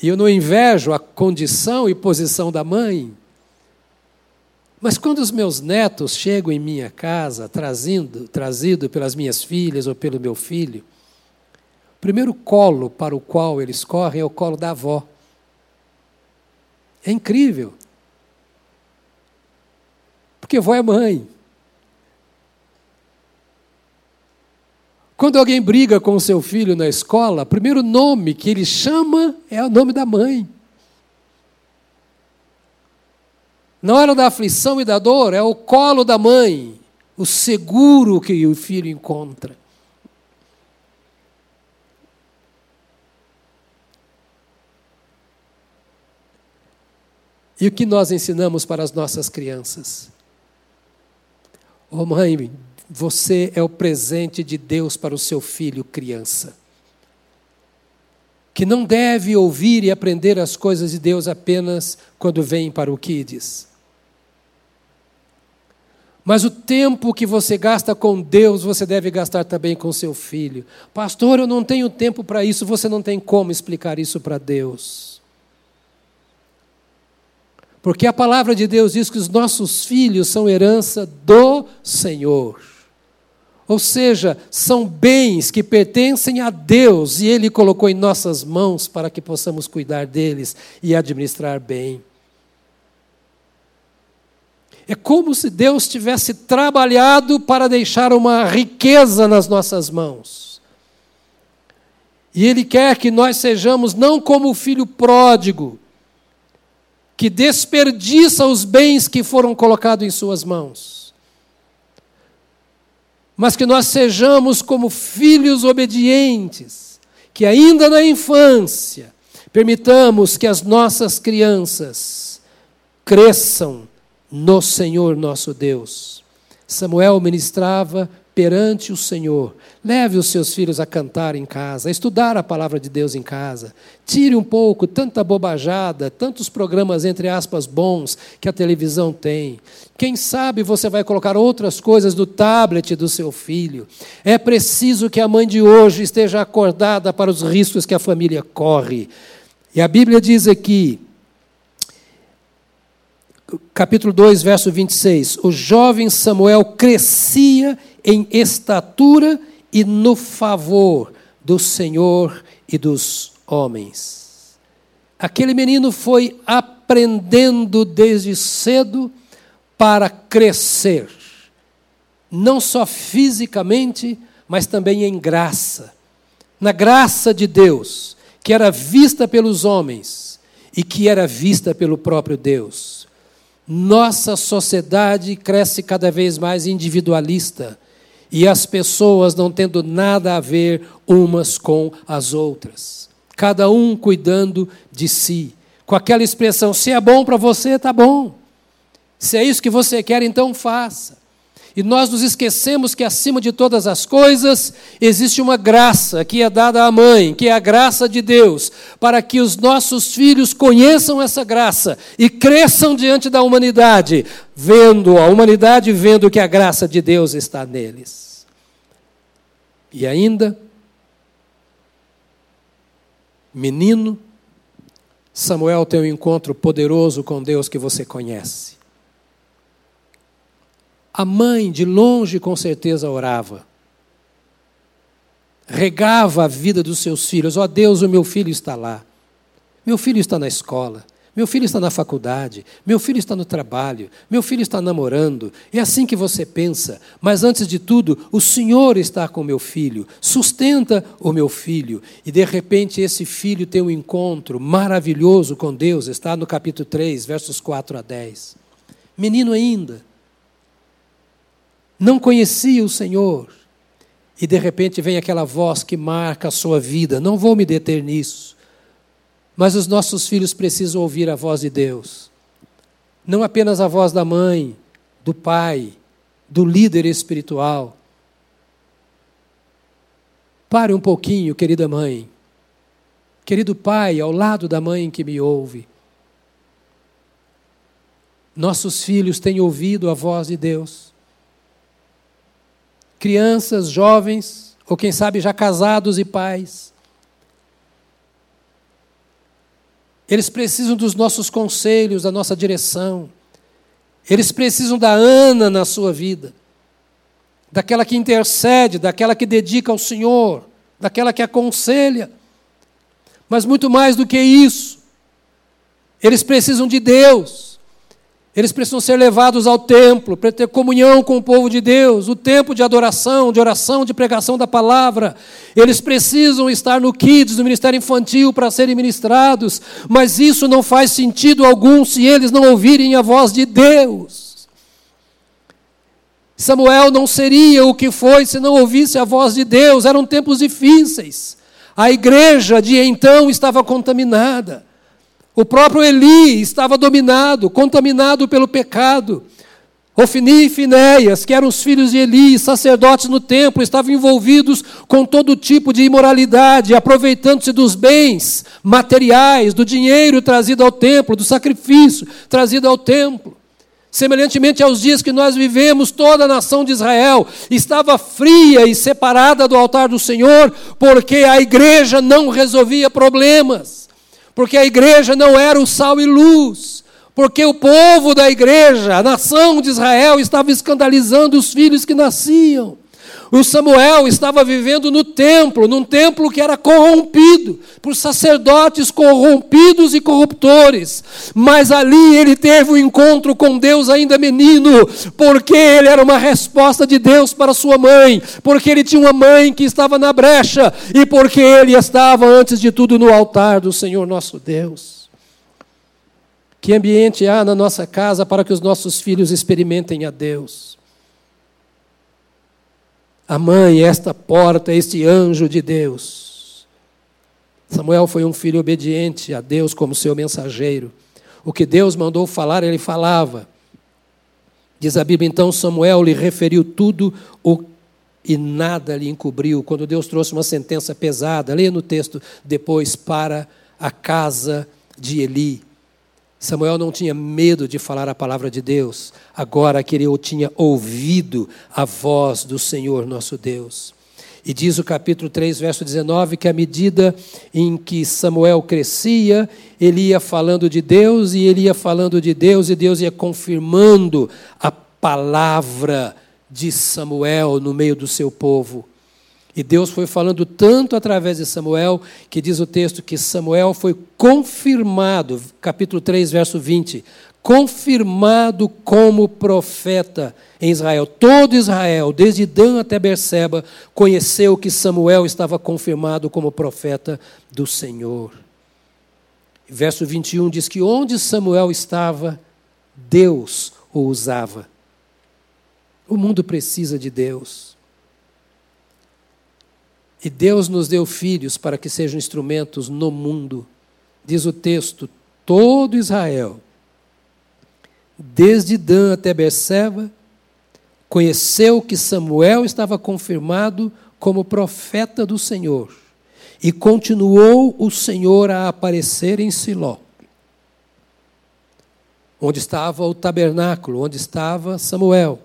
E eu não invejo a condição e posição da mãe. Mas quando os meus netos chegam em minha casa, trazendo, trazido pelas minhas filhas ou pelo meu filho, o primeiro colo para o qual eles correm é o colo da avó. É incrível. Porque avó é mãe. Quando alguém briga com o seu filho na escola, o primeiro nome que ele chama é o nome da mãe. Na hora da aflição e da dor, é o colo da mãe, o seguro que o filho encontra. E o que nós ensinamos para as nossas crianças? Oh, mãe, você é o presente de Deus para o seu filho, criança. Que não deve ouvir e aprender as coisas de Deus apenas quando vem para o Kids mas o tempo que você gasta com Deus, você deve gastar também com seu filho. Pastor, eu não tenho tempo para isso, você não tem como explicar isso para Deus. Porque a palavra de Deus diz que os nossos filhos são herança do Senhor. Ou seja, são bens que pertencem a Deus e Ele colocou em nossas mãos para que possamos cuidar deles e administrar bem. É como se Deus tivesse trabalhado para deixar uma riqueza nas nossas mãos. E Ele quer que nós sejamos não como o filho pródigo, que desperdiça os bens que foram colocados em Suas mãos, mas que nós sejamos como filhos obedientes, que ainda na infância permitamos que as nossas crianças cresçam no Senhor nosso Deus. Samuel ministrava perante o Senhor. Leve os seus filhos a cantar em casa, a estudar a palavra de Deus em casa. Tire um pouco tanta bobajada, tantos programas, entre aspas, bons que a televisão tem. Quem sabe você vai colocar outras coisas do tablet do seu filho. É preciso que a mãe de hoje esteja acordada para os riscos que a família corre. E a Bíblia diz aqui, capítulo 2, verso 26, o jovem Samuel crescia em estatura e no favor do Senhor e dos homens. Aquele menino foi aprendendo desde cedo para crescer, não só fisicamente, mas também em graça. Na graça de Deus, que era vista pelos homens e que era vista pelo próprio Deus. Nossa sociedade cresce cada vez mais individualista e as pessoas não tendo nada a ver umas com as outras. Cada um cuidando de si. Com aquela expressão: se é bom para você, está bom. Se é isso que você quer, então faça. E nós nos esquecemos que acima de todas as coisas existe uma graça que é dada à mãe, que é a graça de Deus, para que os nossos filhos conheçam essa graça e cresçam diante da humanidade, vendo a humanidade vendo que a graça de Deus está neles. E ainda menino, Samuel tem um encontro poderoso com Deus que você conhece. A mãe, de longe, com certeza orava. Regava a vida dos seus filhos. Ó oh, Deus, o meu filho está lá. Meu filho está na escola. Meu filho está na faculdade, meu filho está no trabalho, meu filho está namorando. É assim que você pensa, mas antes de tudo, o Senhor está com meu filho, sustenta o meu filho. E de repente esse filho tem um encontro maravilhoso com Deus, está no capítulo 3, versos 4 a 10. Menino ainda, não conhecia o Senhor. E de repente vem aquela voz que marca a sua vida. Não vou me deter nisso. Mas os nossos filhos precisam ouvir a voz de Deus. Não apenas a voz da mãe, do pai, do líder espiritual. Pare um pouquinho, querida mãe. Querido pai, ao lado da mãe que me ouve. Nossos filhos têm ouvido a voz de Deus crianças, jovens, ou quem sabe já casados e pais. Eles precisam dos nossos conselhos, da nossa direção. Eles precisam da Ana na sua vida, daquela que intercede, daquela que dedica ao Senhor, daquela que aconselha. Mas muito mais do que isso, eles precisam de Deus. Eles precisam ser levados ao templo para ter comunhão com o povo de Deus, o tempo de adoração, de oração, de pregação da palavra. Eles precisam estar no Kids, no Ministério Infantil, para serem ministrados, mas isso não faz sentido algum se eles não ouvirem a voz de Deus. Samuel não seria o que foi se não ouvisse a voz de Deus, eram tempos difíceis. A igreja de então estava contaminada. O próprio Eli estava dominado, contaminado pelo pecado. Ofni e Finéias, que eram os filhos de Eli, sacerdotes no templo, estavam envolvidos com todo tipo de imoralidade, aproveitando-se dos bens materiais, do dinheiro trazido ao templo, do sacrifício trazido ao templo. Semelhantemente aos dias que nós vivemos, toda a nação de Israel estava fria e separada do altar do Senhor, porque a igreja não resolvia problemas porque a igreja não era o sal e luz, porque o povo da igreja, a nação de Israel, estava escandalizando os filhos que nasciam. O Samuel estava vivendo no templo, num templo que era corrompido por sacerdotes corrompidos e corruptores. Mas ali ele teve um encontro com Deus ainda menino, porque ele era uma resposta de Deus para sua mãe, porque ele tinha uma mãe que estava na brecha e porque ele estava antes de tudo no altar do Senhor nosso Deus. Que ambiente há na nossa casa para que os nossos filhos experimentem a Deus? A mãe, esta porta, este anjo de Deus. Samuel foi um filho obediente a Deus como seu mensageiro. O que Deus mandou falar, ele falava. Diz a Bíblia, então Samuel lhe referiu tudo o e nada lhe encobriu. Quando Deus trouxe uma sentença pesada, leia no texto depois, para a casa de Eli. Samuel não tinha medo de falar a palavra de Deus, agora que ele tinha ouvido a voz do Senhor nosso Deus. E diz o capítulo 3, verso 19, que à medida em que Samuel crescia, ele ia falando de Deus e ele ia falando de Deus e Deus ia confirmando a palavra de Samuel no meio do seu povo. E Deus foi falando tanto através de Samuel, que diz o texto que Samuel foi confirmado, capítulo 3, verso 20, confirmado como profeta em Israel. Todo Israel, desde Dan até Berseba, conheceu que Samuel estava confirmado como profeta do Senhor. Verso 21 diz que onde Samuel estava, Deus o usava. O mundo precisa de Deus. E Deus nos deu filhos para que sejam instrumentos no mundo. Diz o texto: todo Israel, desde Dan até Berseba, conheceu que Samuel estava confirmado como profeta do Senhor. E continuou o Senhor a aparecer em Siló, onde estava o tabernáculo, onde estava Samuel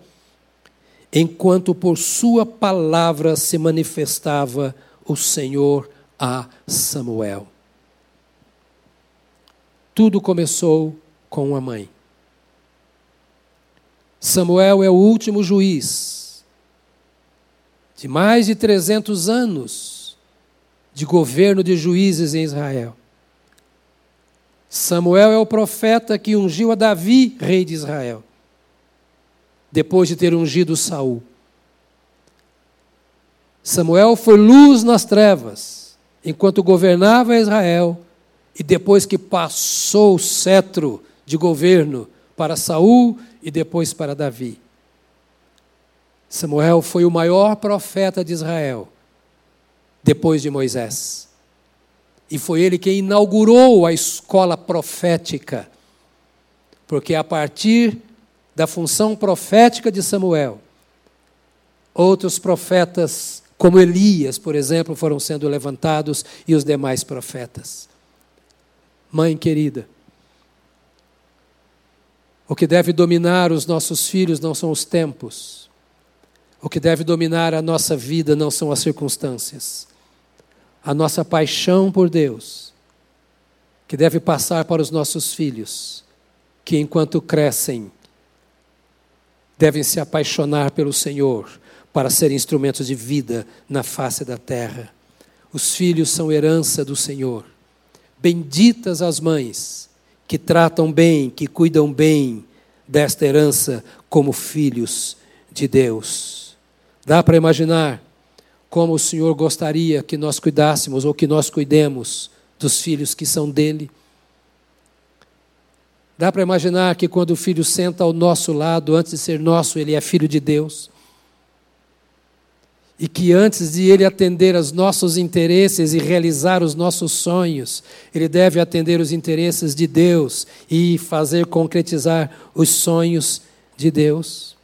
enquanto por sua palavra se manifestava o Senhor a Samuel. Tudo começou com uma mãe. Samuel é o último juiz de mais de 300 anos de governo de juízes em Israel. Samuel é o profeta que ungiu a Davi, rei de Israel depois de ter ungido Saul. Samuel foi luz nas trevas, enquanto governava Israel, e depois que passou o cetro de governo para Saul e depois para Davi. Samuel foi o maior profeta de Israel, depois de Moisés. E foi ele quem inaugurou a escola profética, porque a partir da função profética de Samuel. Outros profetas, como Elias, por exemplo, foram sendo levantados e os demais profetas. Mãe querida, o que deve dominar os nossos filhos não são os tempos. O que deve dominar a nossa vida não são as circunstâncias. A nossa paixão por Deus, que deve passar para os nossos filhos, que enquanto crescem, devem se apaixonar pelo Senhor para ser instrumentos de vida na face da terra. Os filhos são herança do Senhor. Benditas as mães que tratam bem, que cuidam bem desta herança como filhos de Deus. Dá para imaginar como o Senhor gostaria que nós cuidássemos ou que nós cuidemos dos filhos que são dele? Dá para imaginar que quando o filho senta ao nosso lado, antes de ser nosso, ele é filho de Deus. E que antes de ele atender aos nossos interesses e realizar os nossos sonhos, ele deve atender os interesses de Deus e fazer concretizar os sonhos de Deus.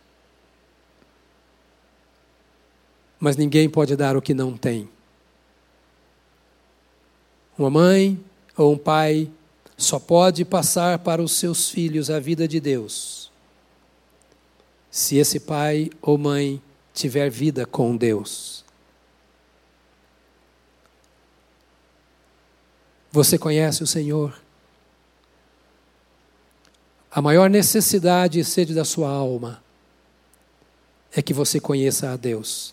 Mas ninguém pode dar o que não tem. Uma mãe ou um pai só pode passar para os seus filhos a vida de Deus se esse pai ou mãe tiver vida com Deus. Você conhece o Senhor? A maior necessidade e sede da sua alma é que você conheça a Deus.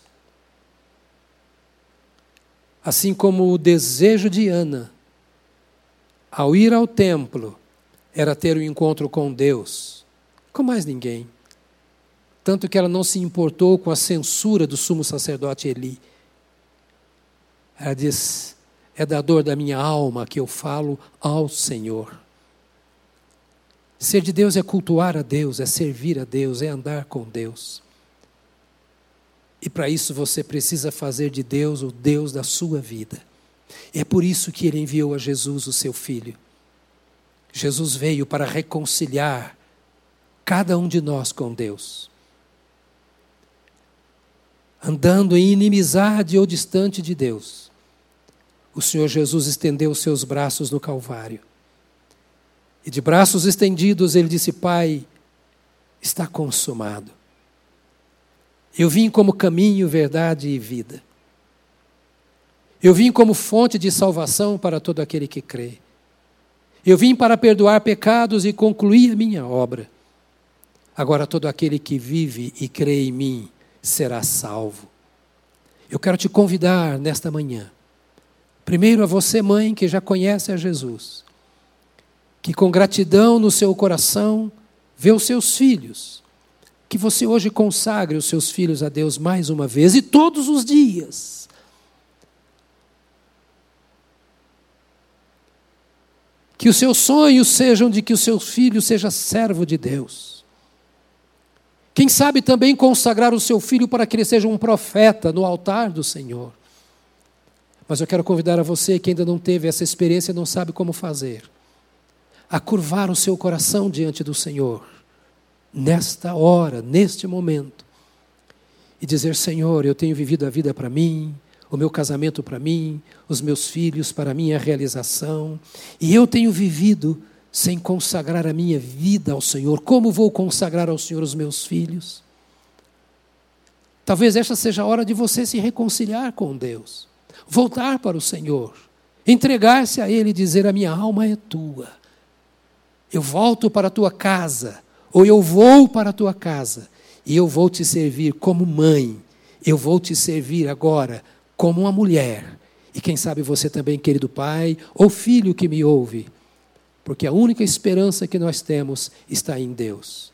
Assim como o desejo de Ana ao ir ao templo, era ter o um encontro com Deus, com mais ninguém. Tanto que ela não se importou com a censura do sumo sacerdote Eli. Ela diz: É da dor da minha alma que eu falo ao Senhor. Ser de Deus é cultuar a Deus, é servir a Deus, é andar com Deus. E para isso você precisa fazer de Deus o Deus da sua vida. É por isso que ele enviou a Jesus, o seu filho. Jesus veio para reconciliar cada um de nós com Deus. Andando em inimizade ou distante de Deus, o Senhor Jesus estendeu os seus braços no Calvário. E de braços estendidos, ele disse: Pai, está consumado. Eu vim como caminho, verdade e vida. Eu vim como fonte de salvação para todo aquele que crê. Eu vim para perdoar pecados e concluir a minha obra. Agora todo aquele que vive e crê em mim será salvo. Eu quero te convidar nesta manhã. Primeiro a você, mãe, que já conhece a Jesus, que com gratidão no seu coração vê os seus filhos, que você hoje consagre os seus filhos a Deus mais uma vez e todos os dias Que os seus sonhos sejam de que o seu filho seja servo de Deus. Quem sabe também consagrar o seu filho para que ele seja um profeta no altar do Senhor. Mas eu quero convidar a você que ainda não teve essa experiência e não sabe como fazer, a curvar o seu coração diante do Senhor, nesta hora, neste momento, e dizer: Senhor, eu tenho vivido a vida para mim, o meu casamento para mim, os meus filhos para a minha realização. E eu tenho vivido sem consagrar a minha vida ao Senhor. Como vou consagrar ao Senhor os meus filhos? Talvez esta seja a hora de você se reconciliar com Deus, voltar para o Senhor, entregar-se a Ele e dizer: A minha alma é tua. Eu volto para a tua casa, ou eu vou para a tua casa, e eu vou te servir como mãe. Eu vou te servir agora como uma mulher. E quem sabe você também, querido pai ou filho que me ouve, porque a única esperança que nós temos está em Deus.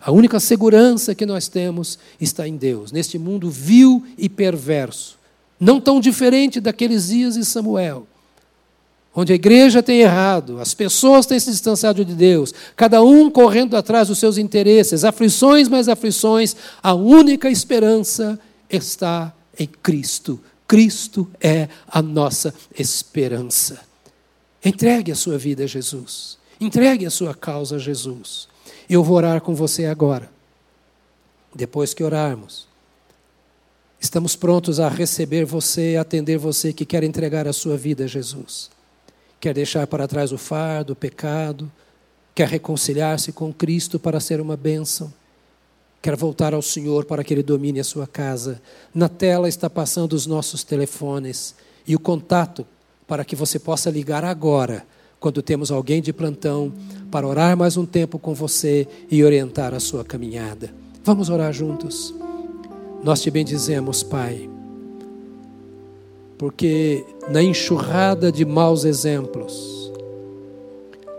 A única segurança que nós temos está em Deus, neste mundo vil e perverso, não tão diferente daqueles dias de Samuel, onde a igreja tem errado, as pessoas têm se distanciado de Deus, cada um correndo atrás dos seus interesses, aflições mais aflições, a única esperança está em Cristo Cristo é a nossa esperança. Entregue a sua vida a Jesus. Entregue a sua causa a Jesus. Eu vou orar com você agora. Depois que orarmos, estamos prontos a receber você, atender você que quer entregar a sua vida a Jesus. Quer deixar para trás o fardo, o pecado, quer reconciliar-se com Cristo para ser uma bênção quer voltar ao Senhor para que Ele domine a sua casa. Na tela está passando os nossos telefones e o contato para que você possa ligar agora, quando temos alguém de plantão, para orar mais um tempo com você e orientar a sua caminhada. Vamos orar juntos. Nós te bendizemos, Pai, porque na enxurrada de maus exemplos,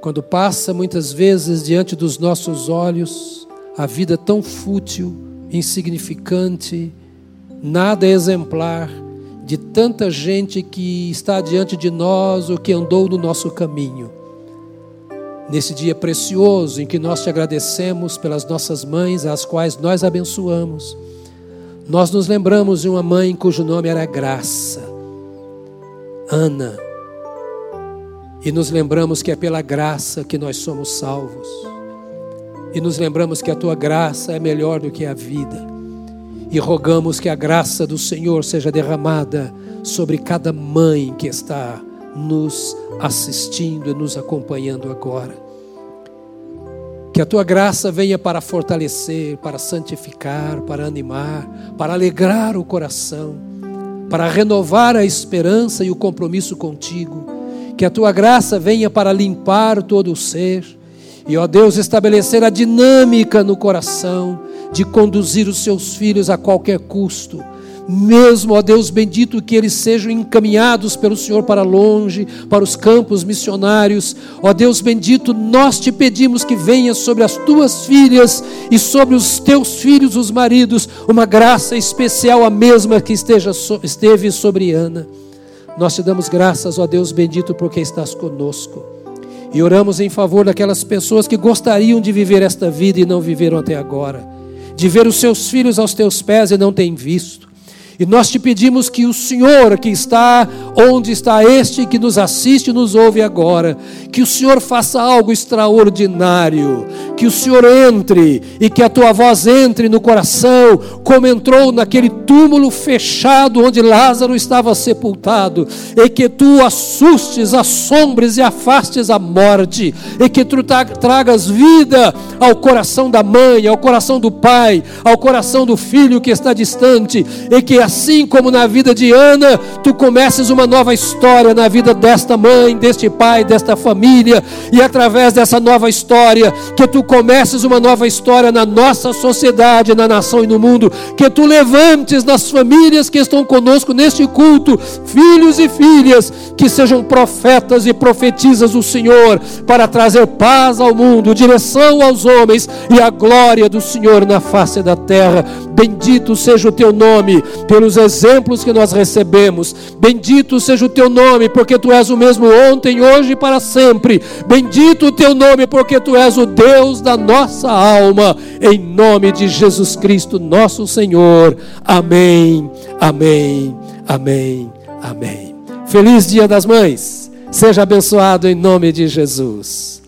quando passa muitas vezes diante dos nossos olhos, a vida tão fútil, insignificante, nada exemplar de tanta gente que está diante de nós ou que andou no nosso caminho. Nesse dia precioso em que nós te agradecemos pelas nossas mães, as quais nós abençoamos, nós nos lembramos de uma mãe cujo nome era Graça, Ana, e nos lembramos que é pela graça que nós somos salvos e nos lembramos que a tua graça é melhor do que a vida. E rogamos que a graça do Senhor seja derramada sobre cada mãe que está nos assistindo e nos acompanhando agora. Que a tua graça venha para fortalecer, para santificar, para animar, para alegrar o coração, para renovar a esperança e o compromisso contigo. Que a tua graça venha para limpar todo o ser e, ó Deus, estabelecer a dinâmica no coração de conduzir os seus filhos a qualquer custo. Mesmo, ó Deus bendito, que eles sejam encaminhados pelo Senhor para longe, para os campos missionários. Ó Deus bendito, nós te pedimos que venha sobre as tuas filhas e sobre os teus filhos, os maridos, uma graça especial, a mesma que esteja, esteve sobre Ana. Nós te damos graças, ó Deus bendito, porque estás conosco. E oramos em favor daquelas pessoas que gostariam de viver esta vida e não viveram até agora, de ver os seus filhos aos teus pés e não têm visto. E nós te pedimos que o Senhor, que está onde está este que nos assiste e nos ouve agora, que o Senhor faça algo extraordinário, que o Senhor entre e que a tua voz entre no coração, como entrou naquele túmulo fechado onde Lázaro estava sepultado, e que tu assustes, assombres e afastes a morte, e que tu tragas vida ao coração da mãe, ao coração do pai, ao coração do filho que está distante, e que assim como na vida de Ana, tu comeces uma nova história na vida desta mãe, deste pai, desta família, e através dessa nova história, que tu comeces uma nova história na nossa sociedade, na nação e no mundo, que tu levantes nas famílias que estão conosco neste culto, filhos e filhas que sejam profetas e profetizas do Senhor, para trazer paz ao mundo, direção aos homens e a glória do Senhor na face da terra. Bendito seja o teu nome pelos exemplos que nós recebemos. Bendito seja o teu nome, porque tu és o mesmo ontem, hoje e para sempre. Bendito o teu nome, porque tu és o Deus da nossa alma. Em nome de Jesus Cristo, nosso Senhor. Amém. Amém. Amém. Amém. Feliz Dia das Mães. Seja abençoado em nome de Jesus.